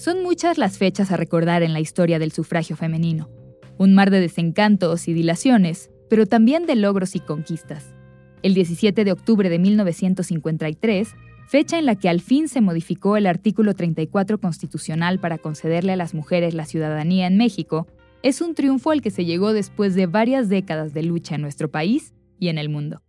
Son muchas las fechas a recordar en la historia del sufragio femenino. Un mar de desencantos y dilaciones, pero también de logros y conquistas. El 17 de octubre de 1953, fecha en la que al fin se modificó el artículo 34 constitucional para concederle a las mujeres la ciudadanía en México, es un triunfo al que se llegó después de varias décadas de lucha en nuestro país y en el mundo.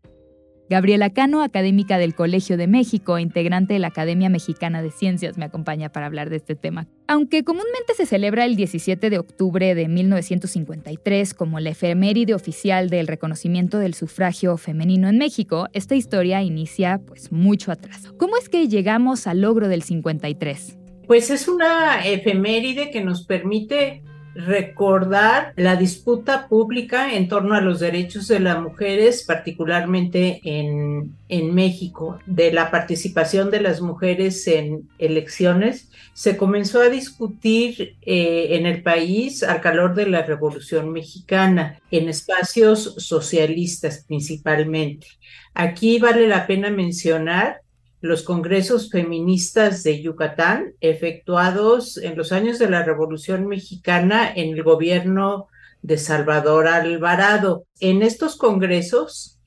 Gabriela Cano, académica del Colegio de México, integrante de la Academia Mexicana de Ciencias, me acompaña para hablar de este tema. Aunque comúnmente se celebra el 17 de octubre de 1953 como la efeméride oficial del reconocimiento del sufragio femenino en México, esta historia inicia pues mucho atrás. ¿Cómo es que llegamos al logro del 53? Pues es una efeméride que nos permite recordar la disputa pública en torno a los derechos de las mujeres, particularmente en, en, México, de la participación de las mujeres en elecciones. Se comenzó a discutir eh, en el país al calor de la Revolución Mexicana, en espacios socialistas principalmente. Aquí vale la pena mencionar los congresos feministas de Yucatán, efectuados en los años de la Revolución Mexicana en el gobierno de Salvador Alvarado. En estos congresos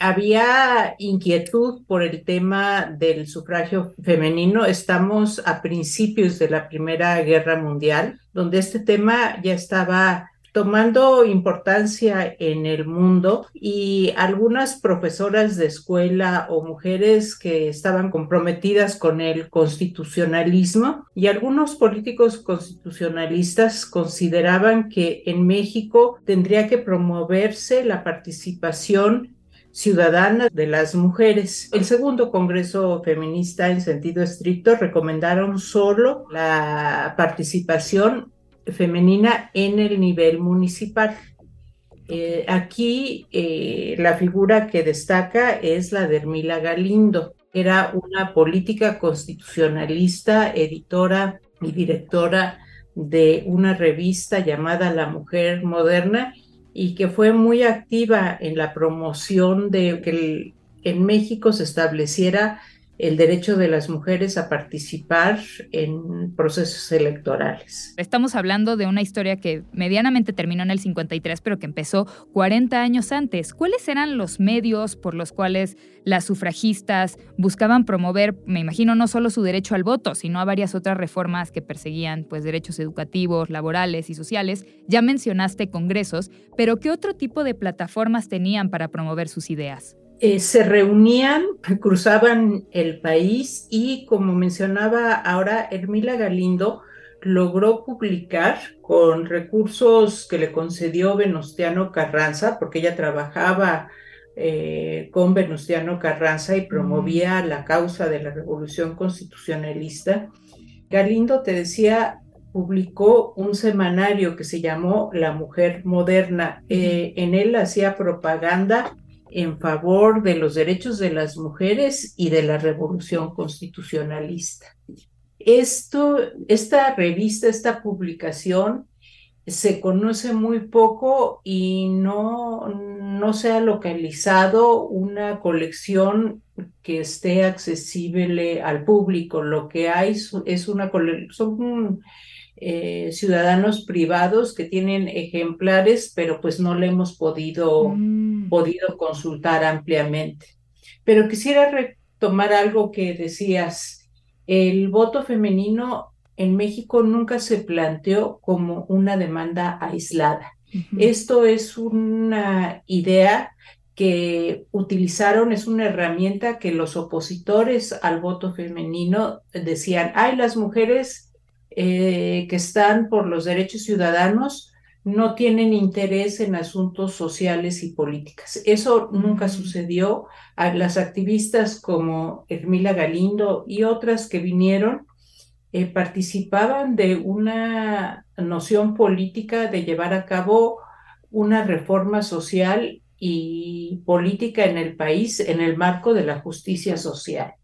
había inquietud por el tema del sufragio femenino. Estamos a principios de la Primera Guerra Mundial, donde este tema ya estaba tomando importancia en el mundo y algunas profesoras de escuela o mujeres que estaban comprometidas con el constitucionalismo y algunos políticos constitucionalistas consideraban que en México tendría que promoverse la participación ciudadana de las mujeres. El segundo Congreso Feminista en sentido estricto recomendaron solo la participación femenina en el nivel municipal. Eh, aquí eh, la figura que destaca es la de Hermila Galindo. Era una política constitucionalista, editora y directora de una revista llamada La Mujer Moderna y que fue muy activa en la promoción de que en México se estableciera el derecho de las mujeres a participar en procesos electorales. Estamos hablando de una historia que medianamente terminó en el 53, pero que empezó 40 años antes. ¿Cuáles eran los medios por los cuales las sufragistas buscaban promover, me imagino, no solo su derecho al voto, sino a varias otras reformas que perseguían pues derechos educativos, laborales y sociales? Ya mencionaste congresos, pero ¿qué otro tipo de plataformas tenían para promover sus ideas? Eh, se reunían, cruzaban el país y como mencionaba ahora Hermila Galindo, logró publicar con recursos que le concedió Venustiano Carranza, porque ella trabajaba eh, con Venustiano Carranza y promovía la causa de la revolución constitucionalista. Galindo, te decía, publicó un semanario que se llamó La Mujer Moderna. Eh, en él hacía propaganda en favor de los derechos de las mujeres y de la revolución constitucionalista. Esto, esta revista, esta publicación, se conoce muy poco y no, no se ha localizado una colección que esté accesible al público. Lo que hay es una son eh, ciudadanos privados que tienen ejemplares, pero pues no le hemos podido, mm. podido consultar ampliamente. Pero quisiera retomar algo que decías. El voto femenino en México nunca se planteó como una demanda aislada. Esto es una idea que utilizaron, es una herramienta que los opositores al voto femenino decían, ay, las mujeres eh, que están por los derechos ciudadanos no tienen interés en asuntos sociales y políticas. Eso nunca sucedió. A las activistas como Hermila Galindo y otras que vinieron eh, participaban de una noción política de llevar a cabo una reforma social y política en el país en el marco de la justicia social.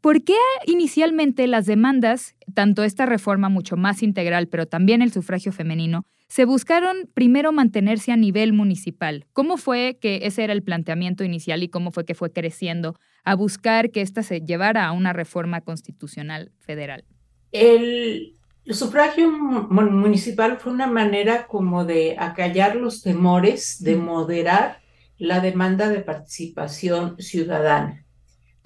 ¿Por qué inicialmente las demandas, tanto esta reforma mucho más integral, pero también el sufragio femenino, se buscaron primero mantenerse a nivel municipal? ¿Cómo fue que ese era el planteamiento inicial y cómo fue que fue creciendo a buscar que ésta se llevara a una reforma constitucional federal? El, sufragio municipal fue una manera como de acallar los temores, de moderar la demanda de participación ciudadana.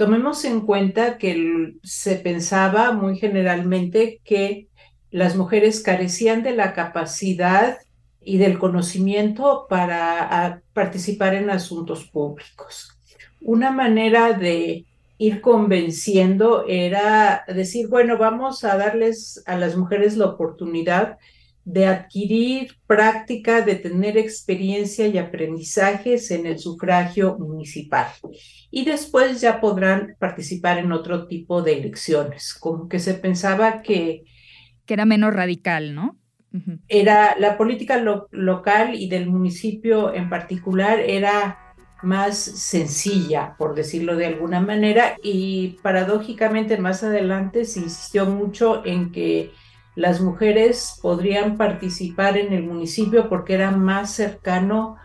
Tomemos en cuenta que se pensaba muy generalmente que las mujeres carecían de la capacidad y del conocimiento para participar en asuntos públicos. Una manera de ir convenciendo era decir, bueno, vamos a darles a las mujeres la oportunidad de adquirir práctica, de tener experiencia y aprendizajes en el sufragio municipal. Y después ya podrán participar en otro tipo de elecciones, como que se pensaba que... Que era menos radical, ¿no? Era la política local y del municipio en particular era más sencilla, por decirlo de alguna manera, y paradójicamente más adelante se insistió mucho en que las mujeres podrían participar en el municipio porque era más cercano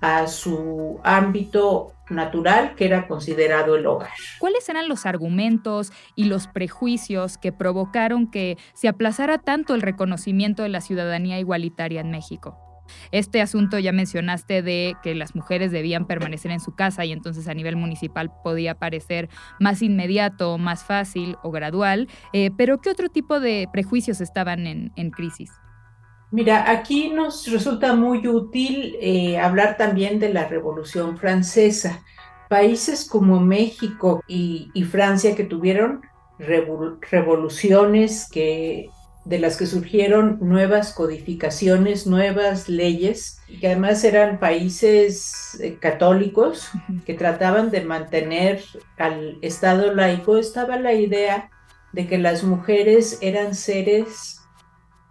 a su ámbito natural que era considerado el hogar. ¿Cuáles eran los argumentos y los prejuicios que provocaron que se aplazara tanto el reconocimiento de la ciudadanía igualitaria en México? Este asunto ya mencionaste de que las mujeres debían permanecer en su casa y entonces a nivel municipal podía parecer más inmediato, más fácil o gradual, eh, pero ¿qué otro tipo de prejuicios estaban en, crisis? Mira, aquí nos resulta muy útil eh, hablar también de la Revolución Francesa. Países como México y, Francia que tuvieron revoluciones que de las que surgieron nuevas codificaciones, nuevas leyes, que además eran países eh, católicos que trataban de mantener al Estado laico, estaba la idea de que las mujeres eran seres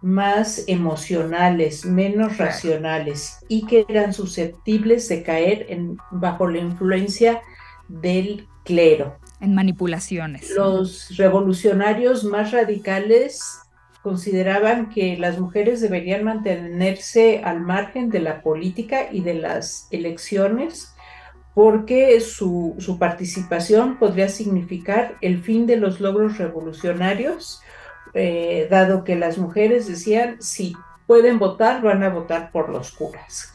más emocionales, menos racionales y que eran susceptibles de caer en, bajo la influencia del clero. En manipulaciones. Los revolucionarios más radicales consideraban que las mujeres deberían mantenerse al margen de la política y de las elecciones porque su, participación podría significar el fin de los logros revolucionarios, eh, dado que las mujeres decían, si pueden votar, van a votar por los curas.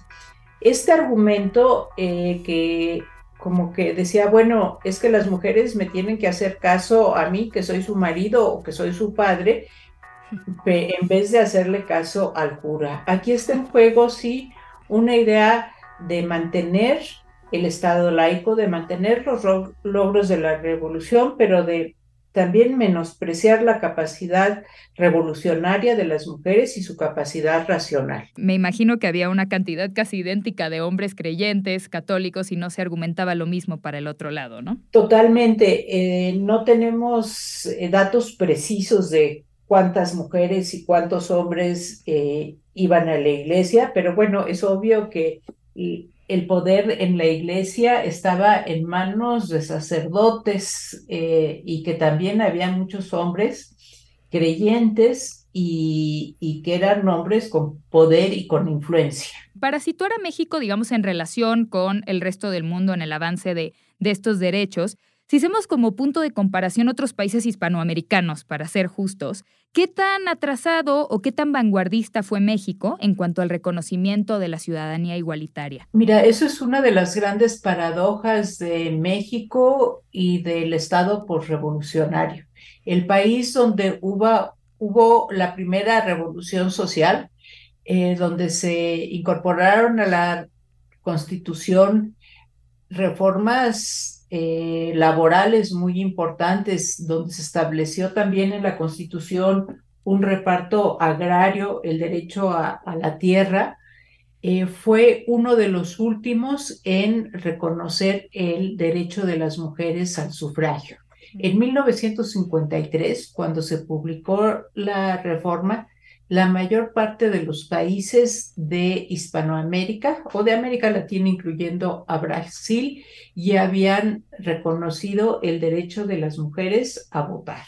Este argumento eh, que como que decía, bueno, es que las mujeres me tienen que hacer caso a mí, que soy su marido o que soy su padre, en vez de hacerle caso al cura. Aquí está en juego, sí, una idea de mantener el Estado laico, de mantener los logros de la revolución, pero de también menospreciar la capacidad revolucionaria de las mujeres y su capacidad racional. Me imagino que había una cantidad casi idéntica de hombres creyentes, católicos, y no se argumentaba lo mismo para el otro lado, ¿no? Totalmente. Eh, no tenemos eh, datos precisos de cuántas mujeres y cuántos hombres eh, iban a la iglesia, pero bueno, es obvio que el poder en la iglesia estaba en manos de sacerdotes eh, y que también había muchos hombres creyentes y, que eran hombres con poder y con influencia. Para situar a México, digamos, en relación con el resto del mundo en el avance de estos derechos, si hacemos como punto de comparación otros países hispanoamericanos, para ser justos, ¿qué tan atrasado o qué tan vanguardista fue México en cuanto al reconocimiento de la ciudadanía igualitaria? Mira, eso es una de las grandes paradojas de México y del Estado postrevolucionario. El país donde hubo, la primera revolución social, eh, donde se incorporaron a la Constitución reformas eh, laborales muy importantes, donde se estableció también en la Constitución un reparto agrario, el derecho a, la tierra, eh, fue uno de los últimos en reconocer el derecho de las mujeres al sufragio. En 1953, cuando se publicó la reforma, la mayor parte de los países de Hispanoamérica o de América Latina, incluyendo a Brasil, ya habían reconocido el derecho de las mujeres a votar.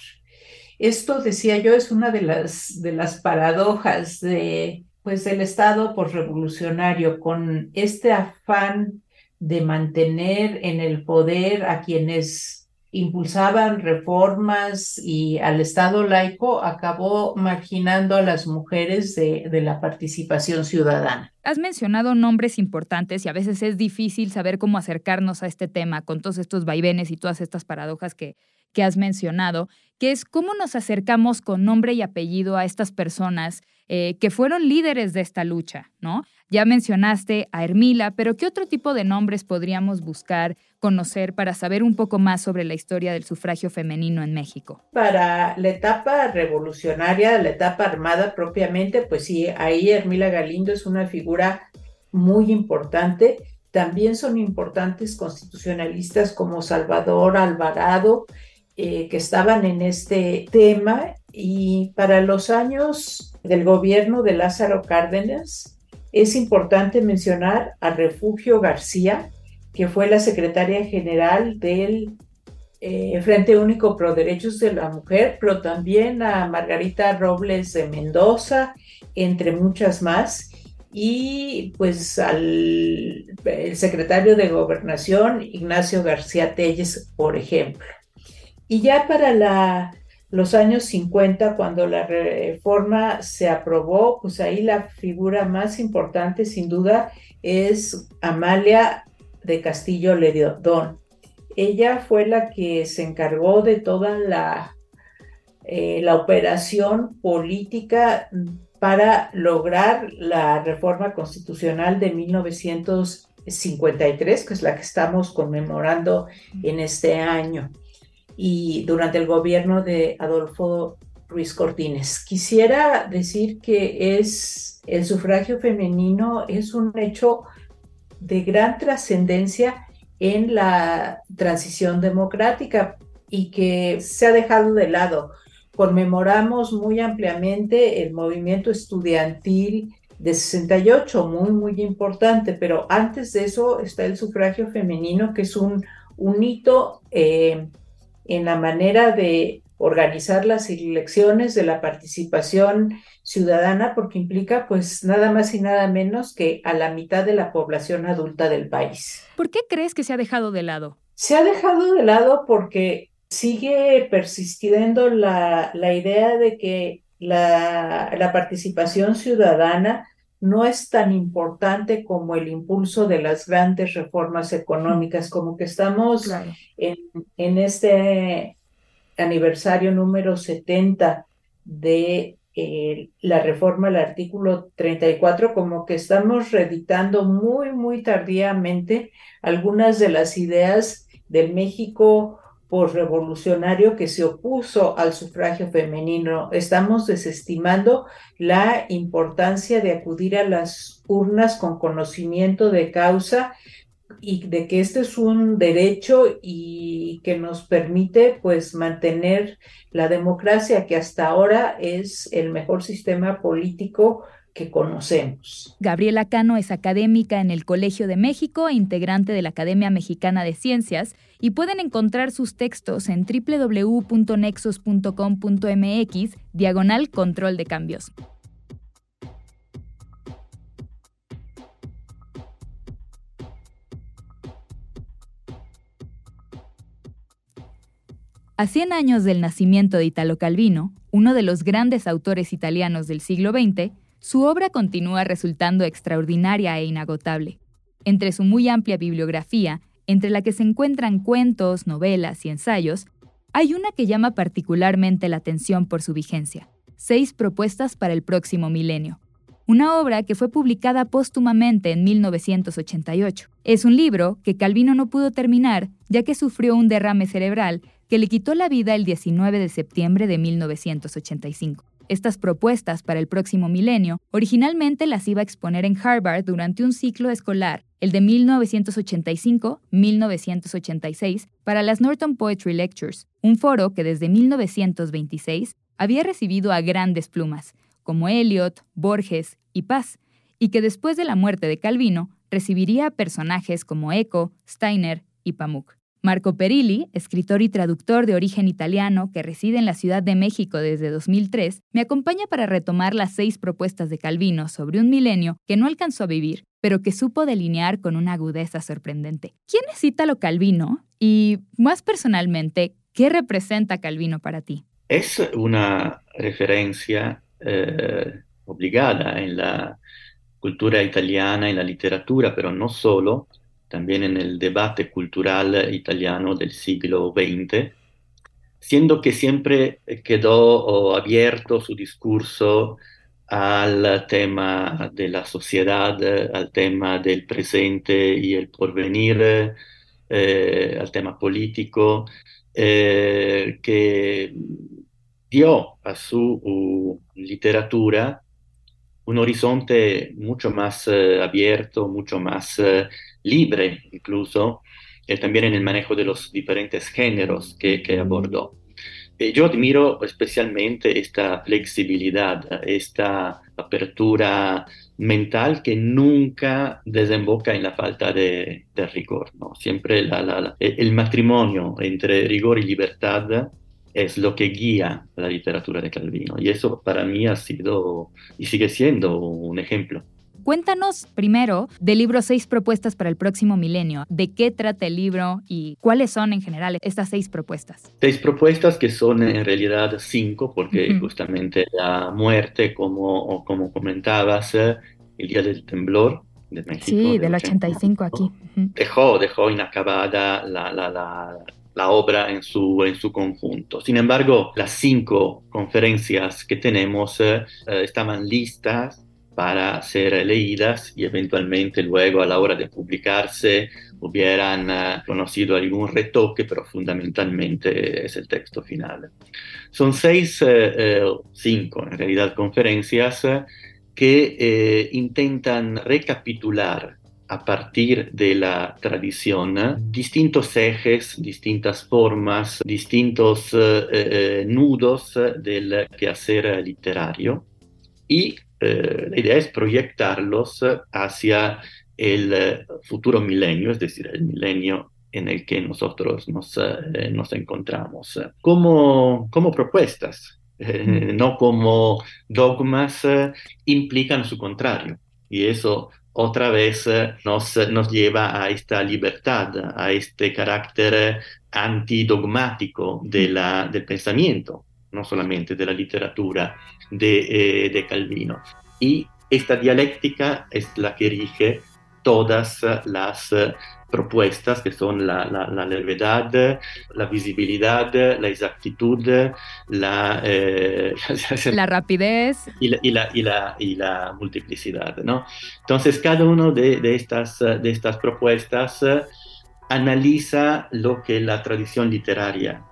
Esto, decía yo, es una de las, de las paradojas de, pues, del Estado revolucionario con este afán de mantener en el poder a quienes impulsaban reformas y al Estado laico acabó marginando a las mujeres de, de, la participación ciudadana. Has mencionado nombres importantes y a veces es difícil saber cómo acercarnos a este tema con todos estos vaivenes y todas estas paradojas que, que has mencionado, que es cómo nos acercamos con nombre y apellido a estas personas eh, que fueron líderes de esta lucha, ¿no? Ya mencionaste a Hermila, pero ¿qué otro tipo de nombres podríamos buscar, conocer para saber un poco más sobre la historia del sufragio femenino en México? Para la etapa revolucionaria, la etapa armada propiamente, pues sí, ahí Hermila Galindo es una figura muy importante. También son importantes constitucionalistas como Salvador Alvarado, eh, que estaban en este tema y para los años del gobierno de Lázaro Cárdenas es importante mencionar a Refugio García, que fue la secretaria general del eh, Frente Único Pro Derechos de la Mujer, pero también a Margarita Robles de Mendoza, entre muchas más, y pues al secretario de Gobernación, Ignacio García Telles, por ejemplo. Y ya para los años 50, cuando la reforma se aprobó, pues ahí la figura más importante, sin duda, es Amalia de Castillo Ledón. Ella fue la que se encargó de toda la, eh, la operación política para lograr la reforma constitucional de 1953, que es la que estamos conmemorando en este año y durante el gobierno de Adolfo Ruiz Cortines. Quisiera decir que es el sufragio femenino es un hecho de gran trascendencia en la transición democrática y que se ha dejado de lado. Conmemoramos muy ampliamente el movimiento estudiantil de 68, muy, muy importante, pero antes de eso está el sufragio femenino, que es un, un hito eh, en la manera de organizar las elecciones, de la participación ciudadana, porque implica pues nada más y nada menos que a la mitad de la población adulta del país. ¿Por qué crees que se ha dejado de lado? Se ha dejado de lado porque sigue persistiendo la, la idea de que la, la participación ciudadana no es tan importante como el impulso de las grandes reformas económicas, como que estamos en, este aniversario número 70 de eh, la reforma al artículo 34, como que estamos reeditando muy, muy tardíamente algunas de las ideas del México revolucionario que se opuso al sufragio femenino. Estamos desestimando la importancia de acudir a las urnas con conocimiento de causa y de que este es un derecho y que nos permite pues mantener la democracia que hasta ahora es el mejor sistema político que conocemos. Gabriela Cano es académica en el Colegio de México e integrante de la Academia Mexicana de Ciencias y pueden encontrar sus textos en www.nexos.com.mx diagonal control de cambios. A 100 años del nacimiento de Italo Calvino, uno de los grandes autores italianos del siglo XX, su obra continúa resultando extraordinaria e inagotable. Entre su muy amplia bibliografía, entre la que se encuentran cuentos, novelas y ensayos, hay una que llama particularmente la atención por su vigencia, Seis propuestas para el próximo milenio, una obra que fue publicada póstumamente en 1988. Es un libro que Calvino no pudo terminar ya que sufrió un derrame cerebral que le quitó la vida el 19 de septiembre de 1985. Estas propuestas para el próximo milenio originalmente las iba a exponer en Harvard durante un ciclo escolar el de 1985-1986, para las Norton Poetry Lectures, un foro que desde 1926 había recibido a grandes plumas, como Eliot, Borges y Paz, y que después de la muerte de Calvino recibiría a personajes como Eco, Steiner y Pamuk. Marco Perilli, escritor y traductor de origen italiano que reside en la Ciudad de México desde 2003, me acompaña para retomar las seis propuestas de Calvino sobre un milenio que no alcanzó a vivir, pero que supo delinear con una agudeza sorprendente. ¿Quién es Ítalo Calvino? Y, más personalmente, ¿qué representa Calvino para ti? Es una referencia eh, obligada en la cultura italiana, en la literatura, pero no solo, también en el debate cultural italiano del siglo XX, siendo que siempre quedó abierto su discurso al tema de la sociedad, al tema del presente y el porvenir, eh, al tema político, eh, que dio a su literatura un horizonte mucho más eh, abierto, mucho más libre incluso, eh, también en el manejo de los diferentes géneros que, que abordó. yo admiro especialmente esta flexibilidad, esta apertura mental que nunca desemboca en la falta de, de rigor. Siempre el matrimonio entre rigor y libertad es lo que guía la literatura de Calvino. Y eso para mí ha sido y sigue siendo un ejemplo. Cuéntanos primero del libro Seis propuestas para el próximo milenio. ¿De qué trata el libro y cuáles son en general estas seis propuestas? Seis propuestas que son en realidad cinco, porque justamente la muerte, como, como comentabas, el día del temblor, de México, sí, del 85 aquí. Dejó, dejó inacabada la, la, la, la obra en su, en su conjunto. Sin embargo, las cinco conferencias que tenemos eh, eh, estaban listas para ser leídas y eventualmente luego a la hora de publicarse hubieran uh, conocido algún retoque, pero fundamentalmente es el texto final. Son seis, uh, cinco en realidad, conferencias que intentan recapitular a partir de la tradición distintos ejes, distintas formas, distintos eh, eh, nudos del quehacer literario y eh, la idea es proyectarlos hacia el futuro milenio, es decir, el milenio en el que nosotros nos, nos encontramos, como, como propuestas, no como dogmas, implican su contrario. Y eso otra vez eh, nos, nos lleva a esta libertad, a este carácter antidogmático de la, del pensamiento, no solamente de la literatura de, eh, de Calvino. Y esta dialéctica es la que rige todas las propuestas que son la, la, la levedad, la visibilidad, la exactitud, la, eh, la rapidez y la, y la, y la, y la multiplicidad. ¿no? Entonces, cada una de, de, estas, de estas propuestas eh, analiza lo que la tradición literaria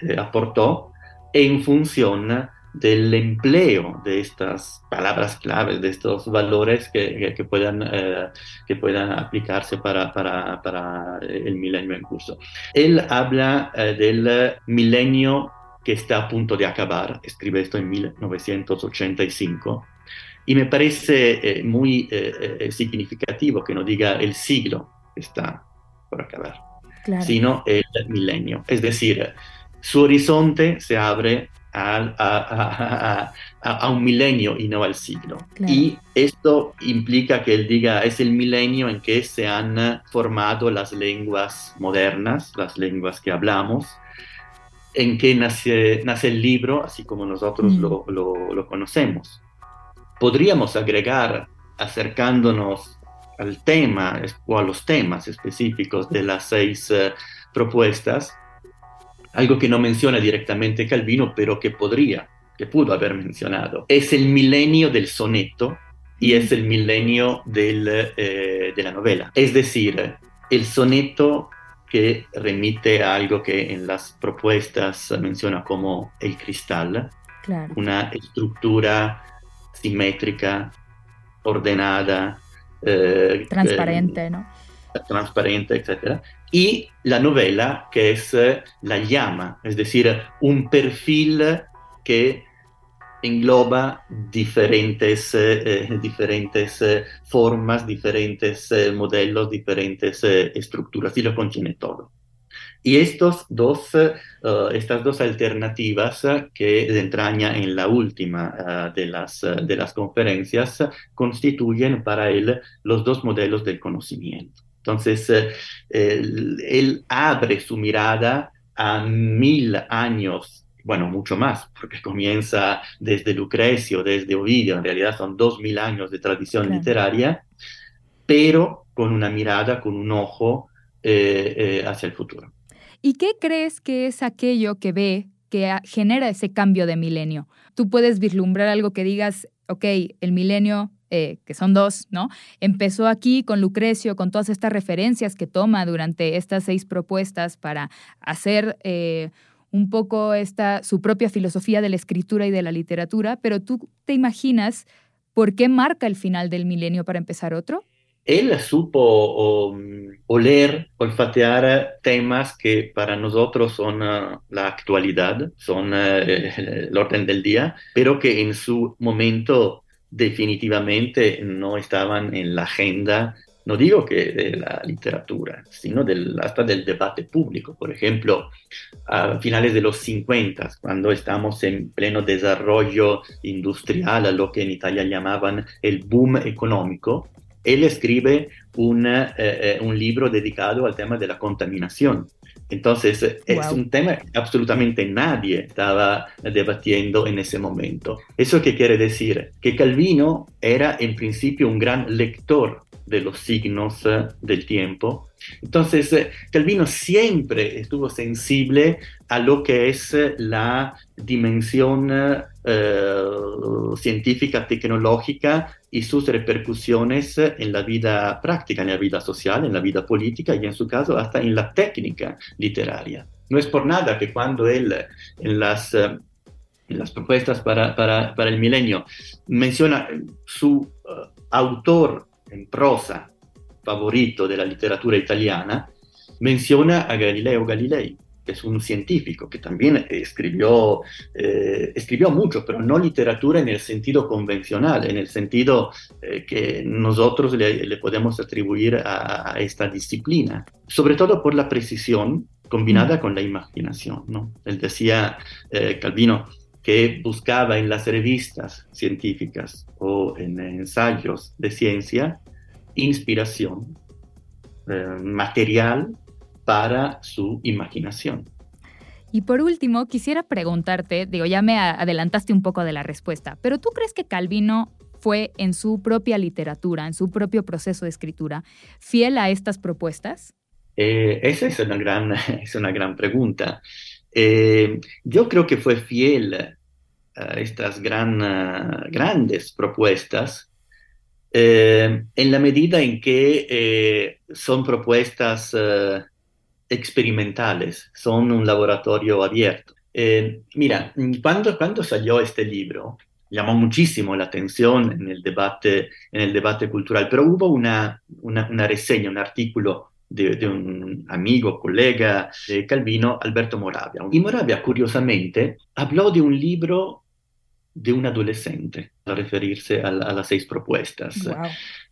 eh, aportó en función del empleo de estas palabras claves, de estos valores que, que, puedan, eh, que puedan aplicarse para, para, para, el milenio en curso. Él habla eh, del milenio que está a punto de acabar, escribe esto en 1985, y me parece eh, muy significativo que no diga el siglo que está por acabar, claro. sino el milenio. Es decir, su horizonte se abre a, a, un milenio y no al siglo. Y esto implica que él diga, es el milenio en que se han formado las lenguas modernas, las lenguas que hablamos, en que nace, nace el libro, así como nosotros mm. lo, lo, conocemos. Podríamos agregar, acercándonos al tema o a los temas específicos de las seis uh, propuestas, algo que no menciona directamente Calvino, pero que podría, que pudo haber mencionado. Es el milenio del soneto y es el milenio del, eh, de la novela. Es decir, el soneto que remite a algo que en las propuestas menciona como el cristal, una estructura simétrica, ordenada, Eh, transparente, ¿no? Transparente, etc. Y la novela, que es la llama, es decir, un perfil que engloba diferentes, eh, diferentes eh, formas, diferentes eh, modelos, diferentes estructuras y lo contiene todo. Y estos dos, estas dos alternativas que entraña en la última de, las, de las conferencias constituyen para él los dos modelos del conocimiento. Entonces, él abre su mirada a mil años bueno, mucho más, porque comienza desde Lucrecio, desde Ovidio, en realidad son dos mil años de tradición literaria, pero con una mirada, con un ojo eh, eh, hacia el futuro. ¿Y qué crees que es aquello que ve que genera ese cambio de milenio? Tú puedes vislumbrar algo que digas, ok, el milenio eh, que son dos, ¿no? Empezó aquí con Lucrecio, con todas estas referencias que toma durante estas seis propuestas para hacer un poco esta, su propia filosofía de la escritura y de la literatura, pero tú te imaginas por qué marca el final del milenio para empezar otro? Él supo oler, olfatear temas que para nosotros son ah, la actualidad, son eh, el orden del día, pero que en su momento definitivamente no estaban en la agenda no digo que de la literatura, sino del, hasta del debate público. Por ejemplo, a finales de los 50, cuando estamos en pleno desarrollo industrial, a lo que en Italia llamaban el boom económico, él escribe eh, eh, un libro dedicado al tema de la contaminación. Entonces, es un tema que absolutamente nadie estaba debatiendo en ese momento. ¿Eso qué quiere decir? Que Calvino era en principio un gran lector de los signos eh, del tiempo. Entonces, eh, Calvino siempre estuvo sensible a lo que es eh, la dimensión científica, tecnológica y sus repercusiones en la vida práctica, en la vida social, en la vida política y en su caso hasta en la técnica literaria. No es por nada que cuando él en las, en las propuestas para, para, para, el milenio menciona su autor en prosa favorito de la literatura italiana, menciona a Galileo Galilei, que es un científico que también escribió, eh, escribió mucho, pero no literatura en el sentido convencional, en el sentido eh, que nosotros le, podemos atribuir a, esta disciplina, sobre todo por la precisión combinada mm. con la imaginación. ¿no? Él decía, eh, Calvino, que buscaba en las revistas científicas o en ensayos de ciencia inspiración eh, material para su imaginación. Y por último, quisiera preguntarte, digo, ya me adelantaste un poco de la respuesta, pero ¿tú crees que Calvino fue en su propia literatura, en su propio proceso de escritura, fiel a estas propuestas? Eh, esa es una gran, es una gran pregunta. Eh, yo creo que fue fiel estas gran, grandes propuestas, eh, en la medida en que eh, son propuestas experimentales, son un laboratorio abierto. mira, cuando, cuando salió este libro, llamó muchísimo la atención en el debate, en el debate cultural, pero hubo una, una, una reseña, un artículo de, un amigo, colega de Calvino, Alberto Moravia. Y Moravia, curiosamente, habló de un libro de un adolescente a referirse a, las seis propuestas.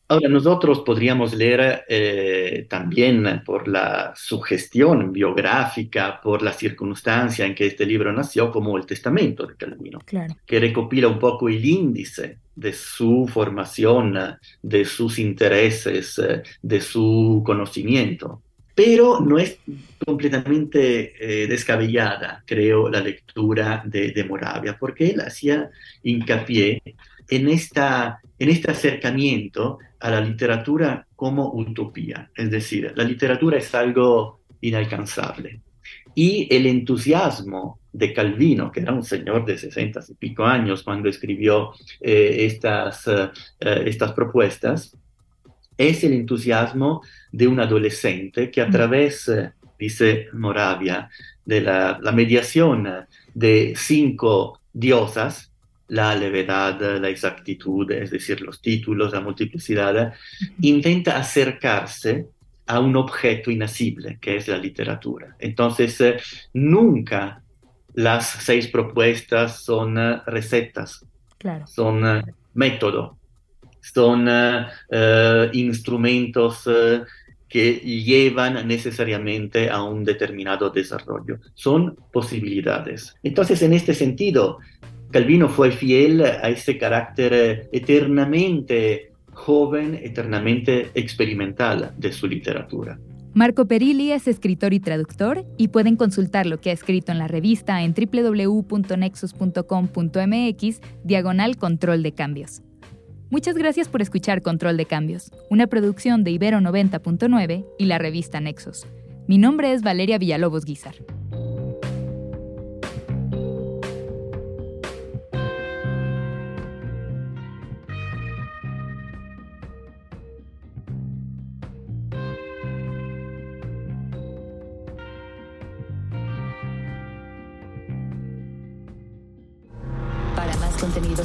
Ahora, nosotros podríamos leer eh, también por la sugestión biográfica, por la circunstancia en que este libro nació, como el Testamento de Calvino, que recopila un poco el índice de su formación, de sus intereses, de su conocimiento. Pero no es completamente eh, descabellada, creo, la lectura de, Moravia, porque él hacía hincapié en, esta, en este acercamiento a la literatura como utopía. Es decir, la literatura es algo inalcanzable. Y el entusiasmo de Calvino, que era un señor de 60 y pico años cuando escribió eh, estas, eh, estas propuestas, es el entusiasmo de un adolescente que a mm. través, dice Moravia, de la, mediación de cinco diosas, la levedad, la exactitud, es decir, los títulos, la multiplicidad, intenta acercarse a un objeto inasible, que es la literatura. Entonces, eh, nunca las seis propuestas son eh, recetas, son uh, método, son instrumentos que llevan necesariamente a un determinado desarrollo. Son posibilidades. Entonces, en este sentido, Calvino fue fiel a ese carácter eternamente joven, eternamente experimental de su literatura. Marco Perilli es escritor y traductor y pueden consultar lo que ha escrito en la revista en www.nexus.com.mx diagonal control de cambios. Muchas gracias por escuchar Control de Cambios, una producción de Ibero 90.9 y la revista Nexos. Mi nombre es Valeria Villalobos Guizar.